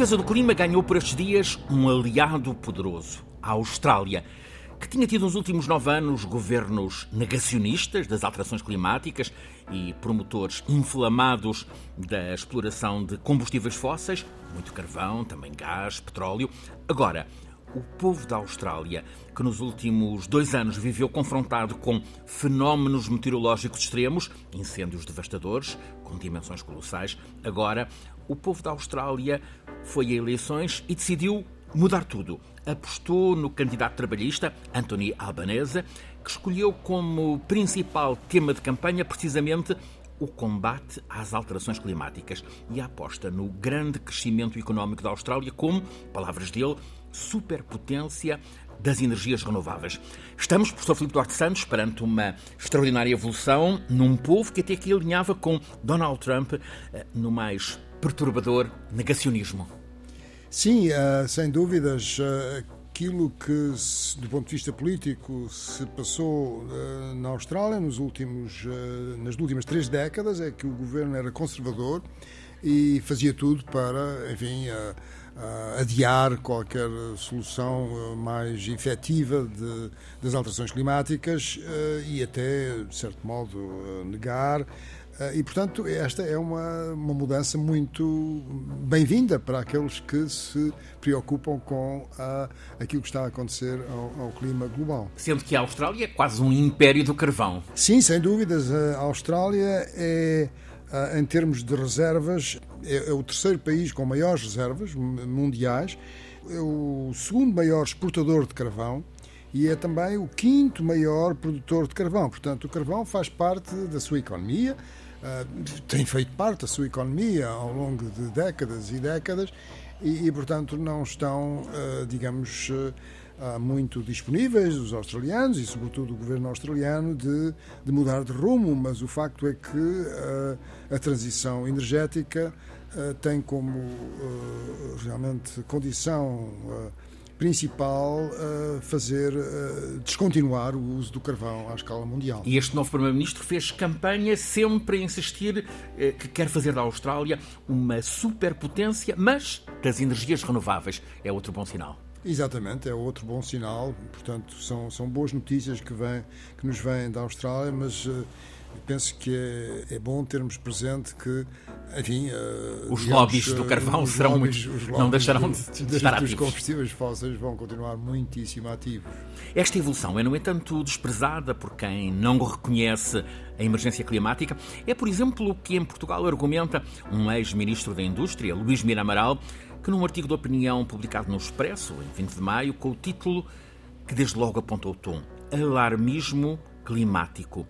Defesa do clima ganhou por estes dias um aliado poderoso, a Austrália, que tinha tido nos últimos nove anos governos negacionistas das alterações climáticas e promotores inflamados da exploração de combustíveis fósseis, muito carvão, também gás, petróleo. Agora, o povo da Austrália, que nos últimos dois anos viveu confrontado com fenómenos meteorológicos extremos, incêndios devastadores, com dimensões colossais, agora o povo da Austrália foi a eleições e decidiu mudar tudo. Apostou no candidato trabalhista, Anthony Albanese, que escolheu como principal tema de campanha precisamente o combate às alterações climáticas e a aposta no grande crescimento económico da Austrália como, palavras dele, superpotência das energias renováveis. Estamos, professor Filipe Duarte Santos, perante uma extraordinária evolução num povo que até aqui alinhava com Donald Trump eh, no mais perturbador negacionismo. Sim, eh, sem dúvidas. Eh, aquilo que, do ponto de vista político, se passou na Austrália nos últimos, nas últimas três décadas é que o governo era conservador e fazia tudo para, enfim, adiar qualquer solução mais efetiva de, das alterações climáticas e até, de certo modo, negar. E, portanto, esta é uma, uma mudança muito bem-vinda para aqueles que se preocupam com a, aquilo que está a acontecer ao, ao, clima global. Sendo que a Austrália é quase um império do carvão. Sim, sem dúvidas. A Austrália é ah, em termos de reservas, é, é o terceiro país com maiores reservas mundiais, é o segundo maior exportador de carvão e é também o quinto maior produtor de carvão. Portanto, o carvão faz parte da sua economia, ah, tem feito parte da sua economia ao longo de décadas e décadas e, e portanto, não estão, ah, digamos, muito disponíveis, os australianos e, sobretudo, o governo australiano, de, de mudar de rumo, mas o facto é que uh, a transição energética tem como realmente condição principal fazer descontinuar o uso do carvão à escala mundial. E este novo Primeiro-Ministro fez campanha sempre a insistir que quer fazer da Austrália uma superpotência, mas das energias renováveis. É outro bom sinal. Exatamente, é outro bom sinal. Portanto, são, são boas notícias que, vem, que nos vêm da Austrália, mas uh, penso que é, é, bom termos presente que, enfim. Uh, os digamos, lobbies do carvão serão lobbies, muito. não deixarão de, de, de estar ativos. Os combustíveis fósseis vão continuar muitíssimo ativos. Esta evolução é, no entanto, desprezada por quem não reconhece a emergência climática. É, por exemplo, o que em Portugal argumenta um ex-ministro da Indústria, Luís Mira Amaral que num artigo de opinião publicado no Expresso, em 20 de maio, com o título que desde logo apontou o tom, Alarmismo Climático.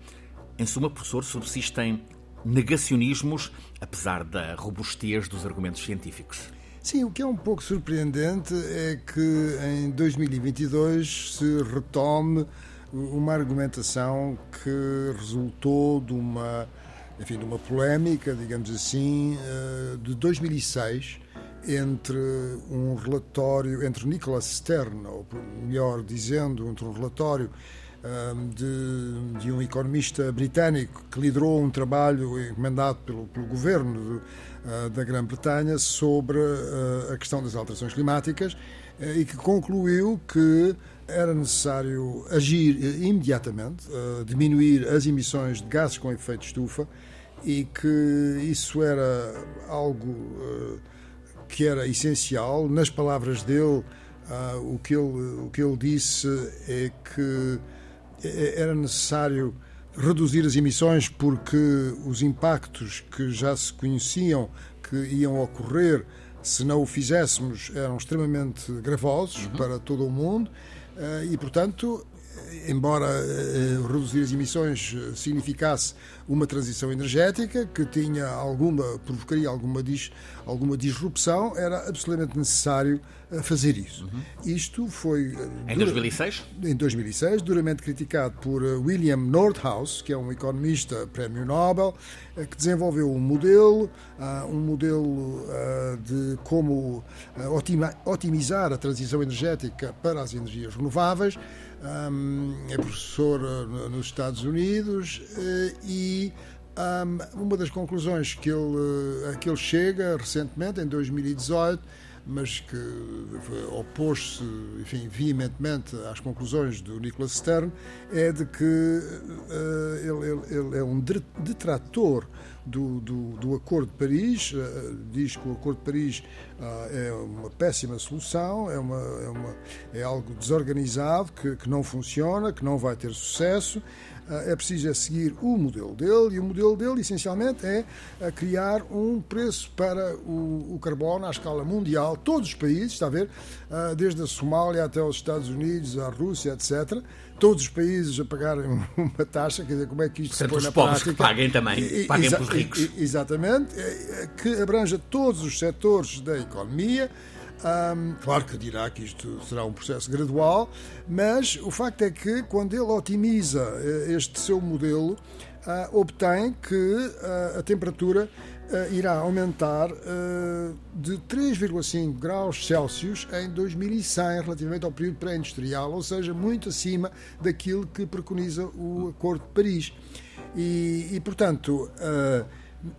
Em suma, professor, subsistem negacionismos, apesar da robustez dos argumentos científicos. Sim, o que é um pouco surpreendente é que em 2022 se retome uma argumentação que resultou de uma, enfim, de uma polémica, digamos assim, eh, de 2006 entre um relatório, entre Nicholas Stern, ou melhor dizendo, entre um relatório de, de, um economista britânico que liderou um trabalho encomendado pelo, pelo governo de, uh, da Grã-Bretanha sobre uh, a questão das alterações climáticas uh, e que concluiu que era necessário agir imediatamente, diminuir as emissões de gases com efeito estufa e que isso era algo que era essencial. Nas palavras dele, o, que ele, o que ele disse é que era necessário reduzir as emissões porque os impactos que já se conheciam que iam ocorrer se não o fizéssemos eram extremamente gravosos uhum. para todo o mundo uh, e, portanto, embora uh, reduzir as emissões significasse uma transição energética que tinha alguma provocaria alguma dis, alguma disrupção, era absolutamente necessário uh, fazer isso. Uhum. Isto foi em 2006. Em 2006, duramente criticado por William Nordhaus, que é um economista prémio Nobel, que desenvolveu um modelo, um modelo de como otimizar a transição energética para as energias renováveis um, é professor uh, nos Estados Unidos uh, e uma das conclusões que ele, a que ele chega recentemente, em 2018, mas que opôs-se, enfim, veementemente às conclusões do Nicholas Stern, é de que uh, ele, ele, ele, é um detrator do, do, do Acordo de Paris, uh, diz que o Acordo de Paris uh, é uma péssima solução, é, uma, é, uma, é algo desorganizado, que, que não funciona, que não vai ter sucesso, é preciso é seguir o modelo dele, e o modelo dele, essencialmente, é criar um preço para o, o carbono à escala mundial, todos os países, está a ver, desde a Somália até os Estados Unidos, a Rússia, etc., todos os países a pagarem uma taxa, quer dizer, como é que isto Portanto, se põe os pobres prática? que paguem também, paguem pelos ricos. Exatamente, é, que abranja todos os setores da economia, um, claro que dirá que isto será um processo gradual, mas o facto é que quando ele otimiza eh, este seu modelo, uh, obtém que uh, a temperatura uh, irá aumentar de 3,5 graus Celsius em 2100 relativamente ao período pré-industrial, ou seja, muito acima daquilo que preconiza o Acordo de Paris. E, e portanto,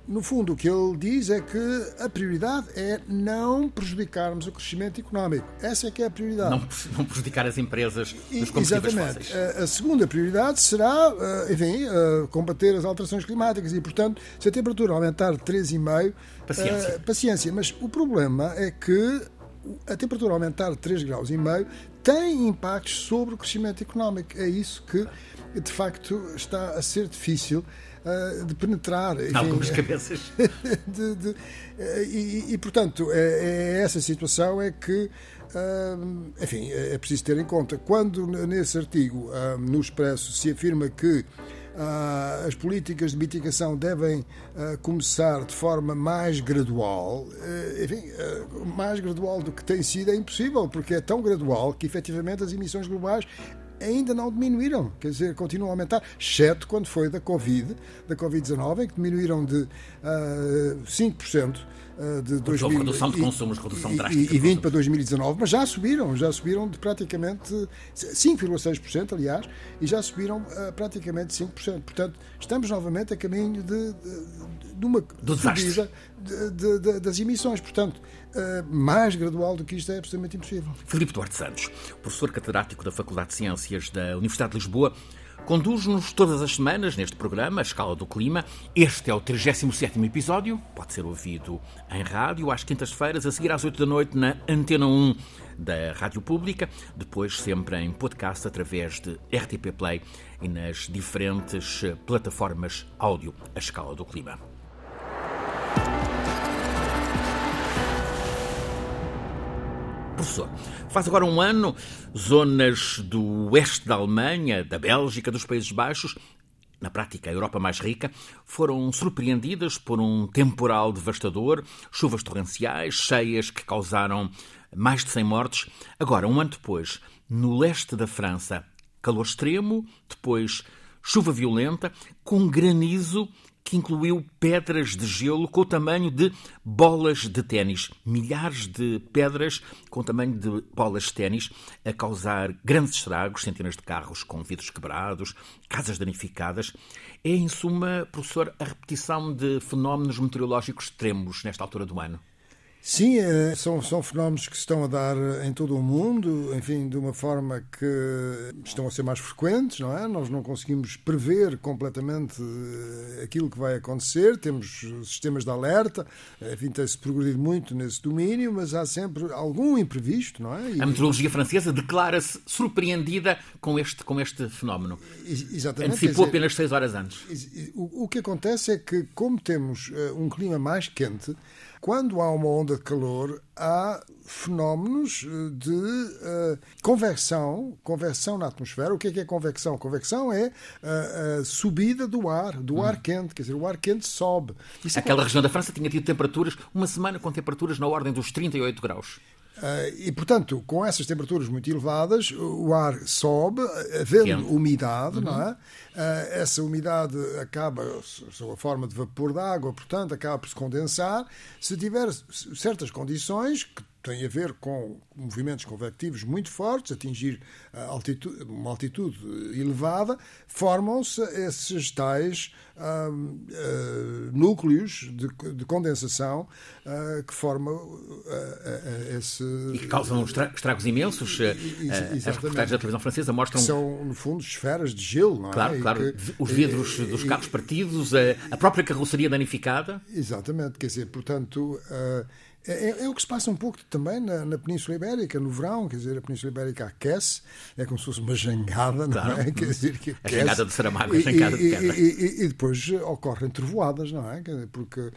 no fundo, o que ele diz é que a prioridade é não prejudicarmos o crescimento económico. Essa é que é a prioridade. Não, não prejudicar as empresas dos combustíveis Exatamente. fósseis. A segunda prioridade será, eh, enfim, eh, combater as alterações climáticas e, portanto, se a temperatura aumentar de 3,5... Paciência. Uh, paciência. Mas o problema é que a temperatura aumentar de 3,5 graus e meio tem impactos sobre o crescimento económico. É isso que, de facto, está a ser difícil uh, de penetrar. Enfim, algumas cabeças. de, de, uh, e, e, portanto, é, é, essa situação é que. Uh, enfim, é preciso ter em conta. Quando nesse artigo no Expresso se afirma que Uh, as políticas de mitigação devem uh, começar de forma mais gradual. Uh, enfim, mais gradual do que tem sido é impossível, porque é tão gradual que efetivamente as emissões globais ainda não diminuíram, quer dizer, continuam a aumentar, exceto quando foi da Covid, da Covid-19, em que diminuíram de uh, 5% uh, de 2000, houve redução de consumos, redução drástica. E, e 20 para 2019, mas já subiram, já subiram de praticamente 5,6%, aliás, e já subiram uh, praticamente 5%. Portanto, estamos novamente a caminho de, de, de uma Do subida de, das emissões. Portanto, mais gradual do que isto é absolutamente impossível. Filipe Duarte Santos, professor catedrático da Faculdade de Ciências da Universidade de Lisboa, conduz-nos todas as semanas neste programa, A Escala do Clima. Este é o 37º episódio, pode ser ouvido em rádio às quintas-feiras, a seguir às 8 da noite na Antena 1 da Rádio Pública, depois sempre em podcast através de RTP Play e nas diferentes plataformas áudio A Escala do Clima. Faz agora um ano, zonas do oeste da Alemanha, da Bélgica, dos Países Baixos, na prática a Europa mais rica, foram surpreendidas por um temporal devastador, chuvas torrenciais, cheias que causaram mais de 100 mortes. Agora, um ano depois, no leste da França, calor extremo, depois chuva violenta, com granizo que incluiu pedras de gelo com o tamanho de bolas de ténis. Milhares de pedras com o tamanho de bolas de ténis a causar grandes estragos, centenas de carros com vidros quebrados, casas danificadas. É, em suma, professor, a repetição de fenómenos meteorológicos extremos nesta altura do ano. Sim, é, são, são fenómenos que se estão a dar em todo o mundo, enfim, de uma forma que estão a ser mais frequentes, não é? Nós não conseguimos prever completamente eh, aquilo que vai acontecer, temos sistemas de alerta, enfim, tem-se progredido muito nesse domínio, mas há sempre algum imprevisto, não é? E... A meteorologia francesa declara-se surpreendida com este, com este fenómeno. Exatamente. Antecipou dizer, apenas seis horas antes. O, o que acontece é que, como temos eh, um clima mais quente, quando há uma onda de calor, há fenómenos eh, de uh, convecção, convecção na atmosfera. O que é, que é convecção? Convecção é a, a subida do ar, do hum. ar quente, quer dizer, o ar quente sobe. Isso Aquela é... região da França tinha tido temperaturas, uma semana com temperaturas na ordem dos 38 graus. Uh, e, portanto, com essas temperaturas muito elevadas, o ar sobe, havendo umidade, uhum. não é? Uh, essa umidade acaba, sob a forma de vapor de água, portanto, acaba por se condensar. Se tiver certas condições, que tem a ver com movimentos convectivos muito fortes, atingir altitude, uma altitude elevada, formam-se esses tais uh, uh, núcleos de, de condensação uh, que formam esse. E que causam estragos imensos. As reportagens da televisão francesa mostram. Que são, no fundo, esferas de gelo, não é? Claro, claro. Que, Os vidros dos carros partidos, a, própria carroceria danificada. Exatamente, quer dizer, portanto. É, é, é, o que se passa um pouco também na, na, Península Ibérica, no verão, quer dizer, a Península Ibérica aquece, é como se fosse uma jangada, não claro. é? Quer dizer, que aquece, a jangada de Saramago, a jangada de pedra. E, e, e, depois ocorrem trovoadas, não é? Porque uh,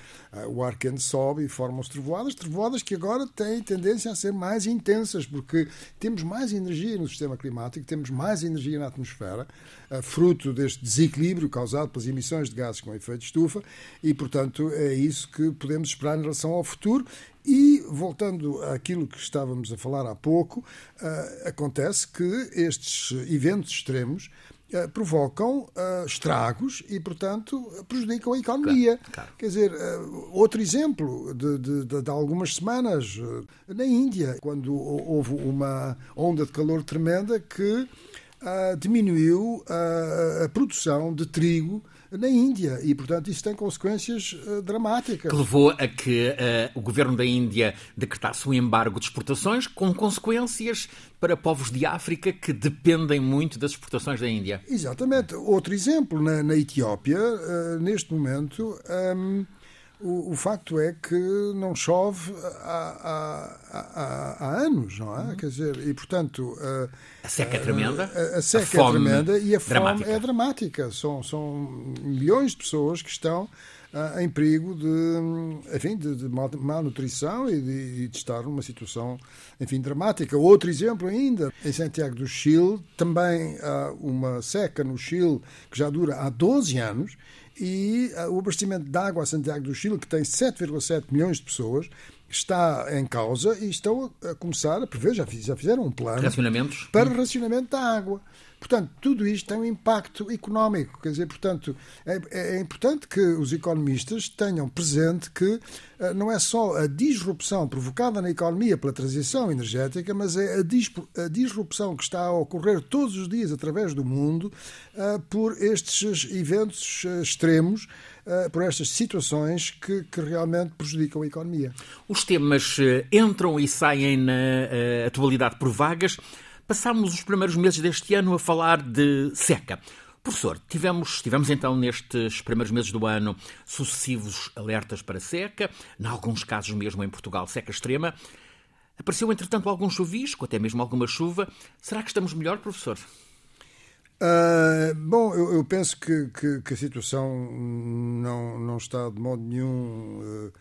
o ar quente sobe e formam-se trovoadas, trovoadas que agora têm tendência a ser mais intensas, porque temos mais energia no sistema climático, temos mais energia na atmosfera, uh, fruto deste desequilíbrio causado pelas emissões de gases com efeito de estufa, e, portanto, é isso que podemos esperar em relação ao futuro e, voltando àquilo que estávamos a falar há pouco, uh, acontece que estes eventos extremos uh, provocam uh, estragos e, portanto, prejudicam a economia. Claro, claro. Quer dizer, outro exemplo de, de, de, algumas semanas, na Índia, quando houve uma onda de calor tremenda que diminuiu a produção de trigo na Índia e, portanto, isso tem consequências uh, dramáticas. Que levou a que uh, o governo da Índia decretasse um embargo de exportações com consequências para povos de África que dependem muito das exportações da Índia. Exatamente. Outro exemplo, na, na Etiópia, uh, neste momento. Um, ehm, o, o, facto é que não chove há, há, há, há anos, não é? Uhum. Quer dizer, e portanto. A, a seca é tremenda. A, a seca a é tremenda e a fome dramática. é dramática. São, são milhões de pessoas que estão uh, em perigo de, enfim, de, de malnutrição e de, de, estar numa situação, enfim, dramática. Outro exemplo ainda, em Santiago do Chile, também há uma seca no Chile que já dura há 12 anos e uh, o abastecimento de água a Santiago do Chile, que tem 7,7 milhões de pessoas, está em causa e estão a começar a prever, já, fizeram um plano para o racionamento da água. Portanto, tudo isto tem um impacto económico. Quer dizer, portanto, é, é importante que os economistas tenham presente que uh, não é só a disrupção provocada na economia pela transição energética, mas é a, disrupção que está a ocorrer todos os dias através do mundo uh, por estes eventos uh, extremos por estas situações que, que, realmente prejudicam a economia. Os temas entram e saem na atualidade por vagas. Passámos os primeiros meses deste ano a falar de seca. Professor, tivemos, tivemos então nestes primeiros meses do ano sucessivos alertas para seca, em alguns casos mesmo em Portugal, seca extrema. Apareceu, entretanto, algum chuvisco, até mesmo alguma chuva. Será que estamos melhor, professor? Uh, bom, eu, eu penso que, que, que, a situação não, não está de modo nenhum. Uh,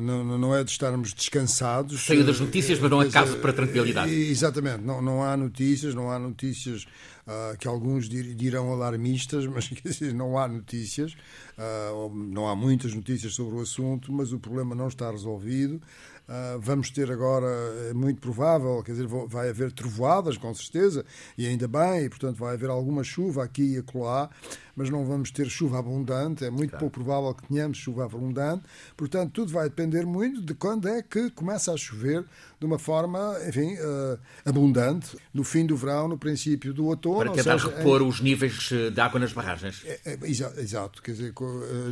não, não é de estarmos descansados. Saiu das notícias, mas não há caso para tranquilidade. Exatamente, não, não há notícias, não há notícias uh, que alguns dirão alarmistas, mas dizer, não há notícias, uh, não há muitas notícias sobre o assunto, mas o problema não está resolvido. Uh, vamos ter agora, é muito provável, quer dizer, vai haver trovoadas, com certeza, e ainda bem, e portanto vai haver alguma chuva aqui e acolá, mas não vamos ter chuva abundante, é muito claro. pouco provável que tenhamos chuva abundante, portanto tudo vai depender muito de quando é que começa a chover de uma forma, enfim, uh, abundante, no fim do verão, no princípio do outono. Para tentar seja, repor em... os níveis eh, de água nas barragens. É, é, exato, quer dizer,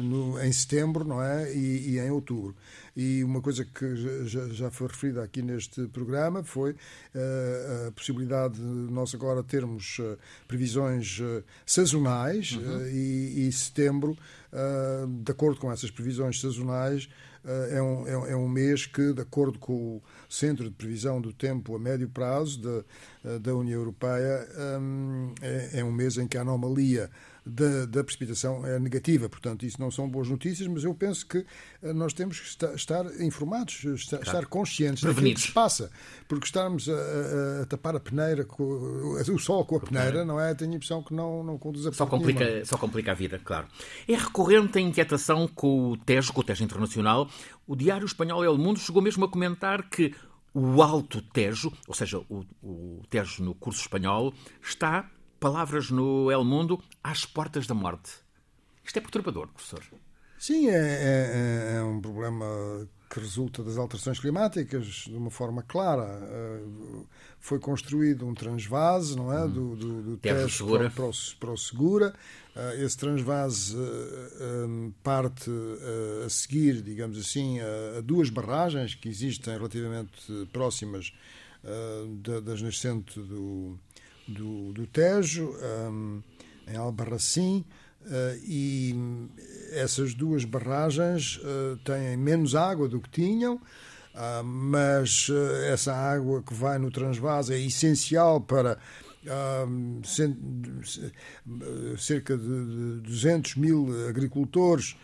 no, em setembro não é? e, e em outubro. E uma coisa que já, já foi referida aqui neste programa foi uh, a possibilidade de nós agora termos uh, previsões sazonais uhum. E, e, setembro, de acordo com essas previsões sazonais, é um, é, é um mês que, de acordo com o Centro de Previsão do Tempo a Médio Prazo da, da União Europeia, é, é um mês em que a anomalia da, da, precipitação é negativa. Portanto, isso não são boas notícias, mas eu penso que eh, nós temos que estar, estar informados, estar, claro. estar conscientes daquilo que se passa. Porque estarmos a, a, tapar a peneira, com, o sol com a peneira, não é? Tenho a impressão que não, não conduz a só complica, só complica a vida, claro. É recorrente a inquietação com o Tejo, com o Tejo Internacional. O Diário Espanhol El Mundo chegou mesmo a comentar que o Alto Tejo, ou seja, o, o Tejo no curso espanhol, está palavras no El Mundo às portas da morte. Isto é perturbador, professor. Sim, é, é, é um problema que resulta das alterações climáticas de uma forma clara. Foi construído um transvase, não é? Hum. Do, do, do Tejo para, para, o, para o Segura. Esse transvase parte a seguir, digamos assim, a duas barragens que existem relativamente próximas das nascentes do, do, do Tejo, em Albarracim. Uh, e essas duas barragens uh, têm menos água do que tinham, uh, mas essa água que vai no transvase é essencial para cerca de 200 mil agricultores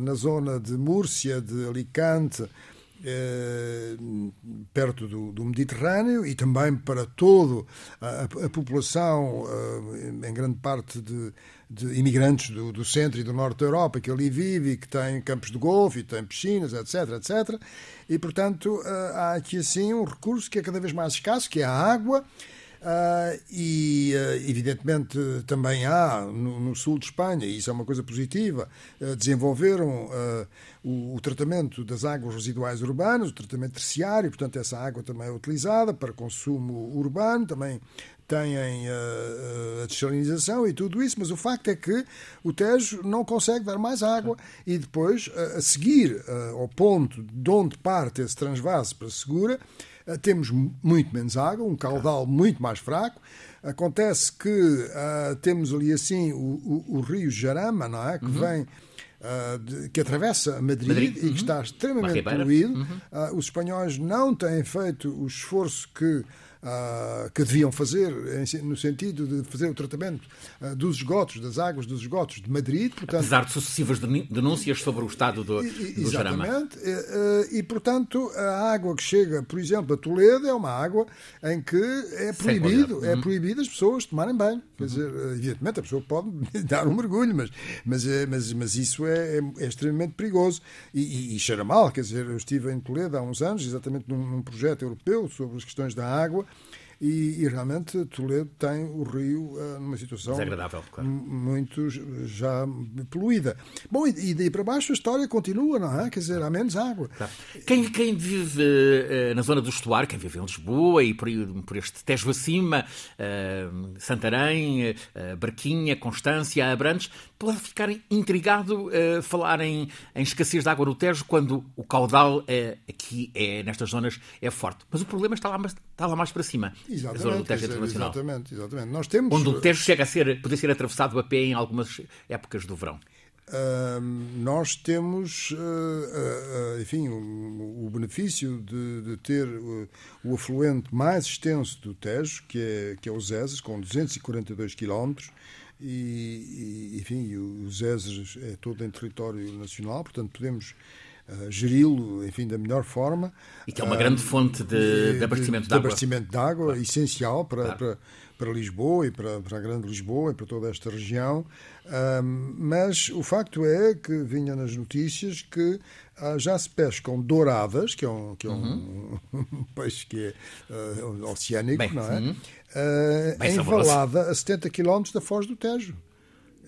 na zona de Múrcia, de Alicante, eh, perto do, do, Mediterrâneo e também para toda a, a, população, eh, em grande parte de, de imigrantes do, do, centro e do norte da Europa que ali vive e que tem campos de golfe e tem piscinas, etc, etc. E, portanto, eh, há aqui assim um recurso que é cada vez mais escasso, que é a água, Uh, e, uh, evidentemente, também há no, no, sul de Espanha, e isso é uma coisa positiva, uh, desenvolveram o, o, tratamento das águas residuais urbanas, o tratamento terciário, portanto, essa água também é utilizada para consumo urbano, também têm a desalinização e tudo isso, mas o facto é que o Tejo não consegue dar mais água e depois, a seguir ao ponto de onde parte esse transvase para Segura, temos muito menos água, um caudal muito mais fraco. Acontece que uh, temos ali assim o, o, o, rio Jarama, não é? Que uhum. vem. Uh, de, que atravessa Madrid, Madrid. Uhum. e que uhum. está extremamente poluído. Uhum. Uh, os espanhóis não têm feito o esforço que uh, que deviam fazer, no sentido de fazer o tratamento uh, dos esgotos, das águas dos esgotos de Madrid. Portanto, Apesar de sucessivas denúncias sobre o estado do, do Jarama. Exatamente. E, e, portanto, a água que chega, por exemplo, a Toledo é uma água em que é proibido, é uhum. proibido as pessoas tomarem banho. Quer dizer, evidentemente a pessoa pode dar um mergulho, mas, mas, eh, mas, mas isso é, é, é extremamente perigoso e, e, e, cheira mal. Quer dizer, eu estive em Toledo há uns anos, exatamente num, num projeto europeu sobre as questões da água, e, e, realmente Toledo tem o rio uh, numa situação claro. muito já poluída. Bom, e, e daí para baixo a história continua, não é? Quer dizer, há menos água. Claro. Quem, quem, vive uh, na zona do estuário, quem vive em Lisboa e por, por este Tejo acima, uh, Santarém, Barquinha, Constância, Abrantes, pode ficar intrigado falar em, em, escassez de água no Tejo quando o caudal aqui é, nestas zonas é forte. Mas o problema está lá, está lá mais para cima. Exatamente, zona do Tejo Internacional. Exatamente, exatamente. Nós temos... Onde o Tejo chega a ser, poder ser atravessado a pé em algumas épocas do verão. Uh, nós temos, uh, uh, enfim, o, o benefício de, de ter o afluente mais extenso do Tejo, que é, que é o Zezes, com 242 quilómetros, e, e, enfim, o Zezes é todo em território nacional, portanto podemos uh, geri-lo, enfim, da melhor forma. E que é uma uh, grande fonte de, de abastecimento de, de, água. abastecimento de água, claro. essencial para, claro. para, para, Lisboa e para, para a Grande Lisboa e para toda esta região. mas o facto é que vinha nas notícias que uh, já se pescam douradas, que é um, que é um, uhum. um peixe que é uh, oceânico, Bem, não é? Uhum. Uh, em Valada, a 70 km da Foz do Tejo.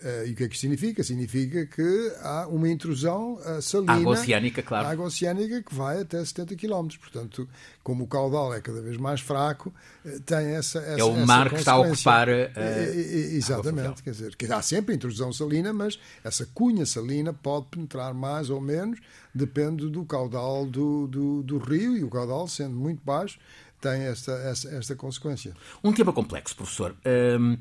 Uh, e o que é que isto significa? Significa que há uma intrusão uh, salina. Água oceânica, claro. Água oceânica que vai até 70 km. Portanto, como o caudal é cada vez mais fraco, uh, tem essa, essa. É o mar que está a ocupar. exatamente. Quer dizer, que há sempre intrusão salina, mas essa cunha salina pode penetrar mais ou menos, depende do caudal do, do, do rio, e o caudal, sendo muito baixo, tem esta, esta, esta consequência. Um tema complexo, professor. Um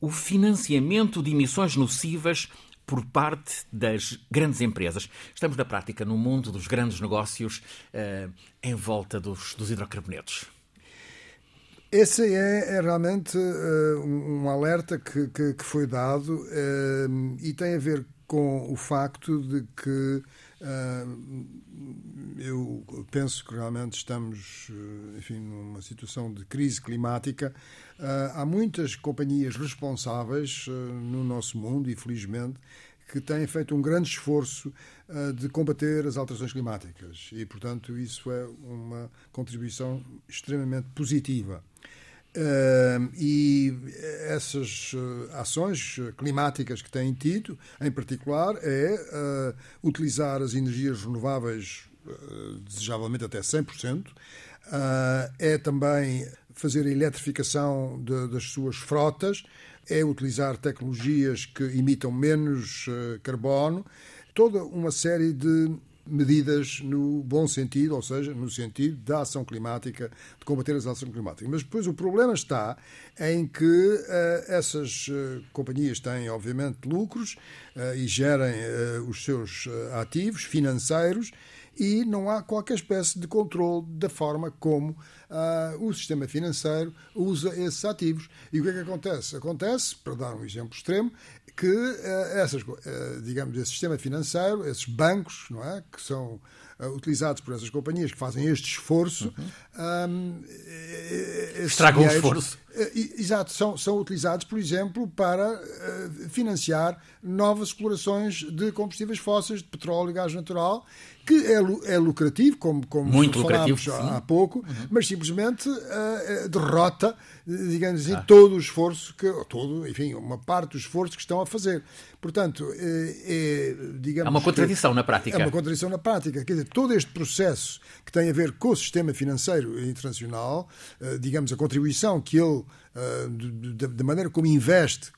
o financiamento de emissões nocivas por parte das grandes empresas. Estamos na prática no mundo dos grandes negócios uh, em volta dos, dos hidrocarbonetos. Esse é, é realmente uh, um alerta que, que, que foi dado uh, e tem a ver com o facto de que eu penso que realmente estamos enfim, numa situação de crise climática Uh, há muitas companhias responsáveis uh, no nosso mundo, infelizmente, que têm feito um grande esforço uh, de combater as alterações climáticas e, portanto, isso é uma contribuição extremamente positiva. e essas ações climáticas que têm tido, em particular, é utilizar as energias renováveis desejavelmente até 100%. É também fazer a eletrificação de, das suas frotas, é utilizar tecnologias que imitam menos carbono, toda uma série de medidas no bom sentido, ou seja, no sentido da ação climática, de combater as ações climáticas. Mas depois o problema está em que uh, essas uh, companhias têm, obviamente, lucros uh, e gerem os seus ativos financeiros e não há qualquer espécie de controle da forma como uh, o sistema financeiro usa esses ativos. E o que é que acontece? Acontece, para dar um exemplo extremo, que uh, essas, uh, digamos, esse sistema financeiro, esses bancos, não é, que são utilizados por essas companhias que fazem este esforço, uhum. um, estragam o esforço. Exato, são, são utilizados, por exemplo, para financiar novas explorações de combustíveis fósseis, de petróleo e gás natural, que é, é lucrativo, como, como Muito lucrativo, há pouco, uhum. mas simplesmente uh, derrota, digamos assim, ah. todo o esforço, que, todo, enfim, uma parte do esforço que estão a fazer. Portanto, é, é digamos. Há uma contradição na prática. É uma contradição na prática. Quer dizer, todo este processo que tem a ver com o sistema financeiro internacional, uh, digamos, a contribuição que ele da maneira como investe,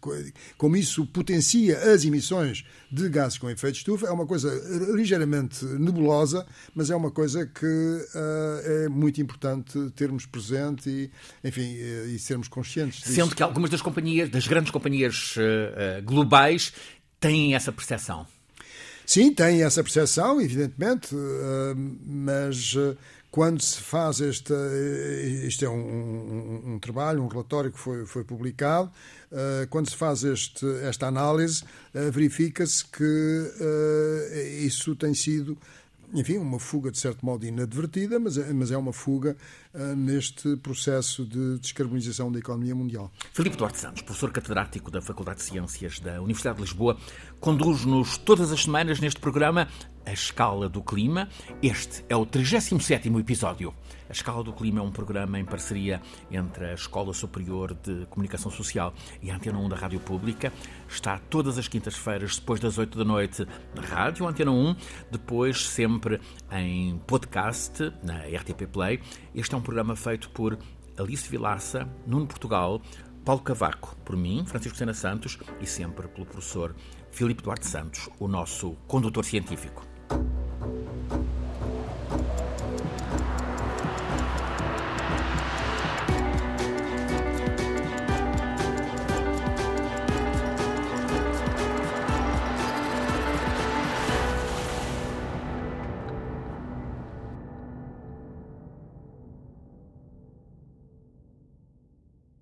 como isso potencia as emissões de gases com efeito de estufa, é uma coisa ligeiramente nebulosa, mas é uma coisa que uh, é muito importante termos presente e, enfim, e, sermos conscientes disso. Sendo que algumas das companhias, das grandes companhias globais, têm essa percepção. Sim, têm essa percepção, evidentemente, mas quando se faz esta. Isto é um, um, um, trabalho, um relatório que foi, foi publicado. Quando se faz este, esta análise, verifica-se que isso tem sido enfim, uma fuga de certo modo inadvertida, mas é, mas é uma fuga neste processo de descarbonização da economia mundial. Filipe Duarte Santos, professor catedrático da Faculdade de Ciências da Universidade de Lisboa, conduz-nos todas as semanas neste programa A Escala do Clima. Este é o 37º episódio. A Escala do Clima é um programa em parceria entre a Escola Superior de Comunicação Social e a Antena 1 da Rádio Pública. Está todas as quintas-feiras, depois das 8 da noite, na Rádio Antena 1, depois sempre em podcast, na RTP Play. Este é um programa feito por Alice Vilaça, Nuno Portugal, Paulo Cavaco, por mim, Francisco Sena Santos e sempre pelo professor Filipe Duarte Santos, o nosso condutor científico.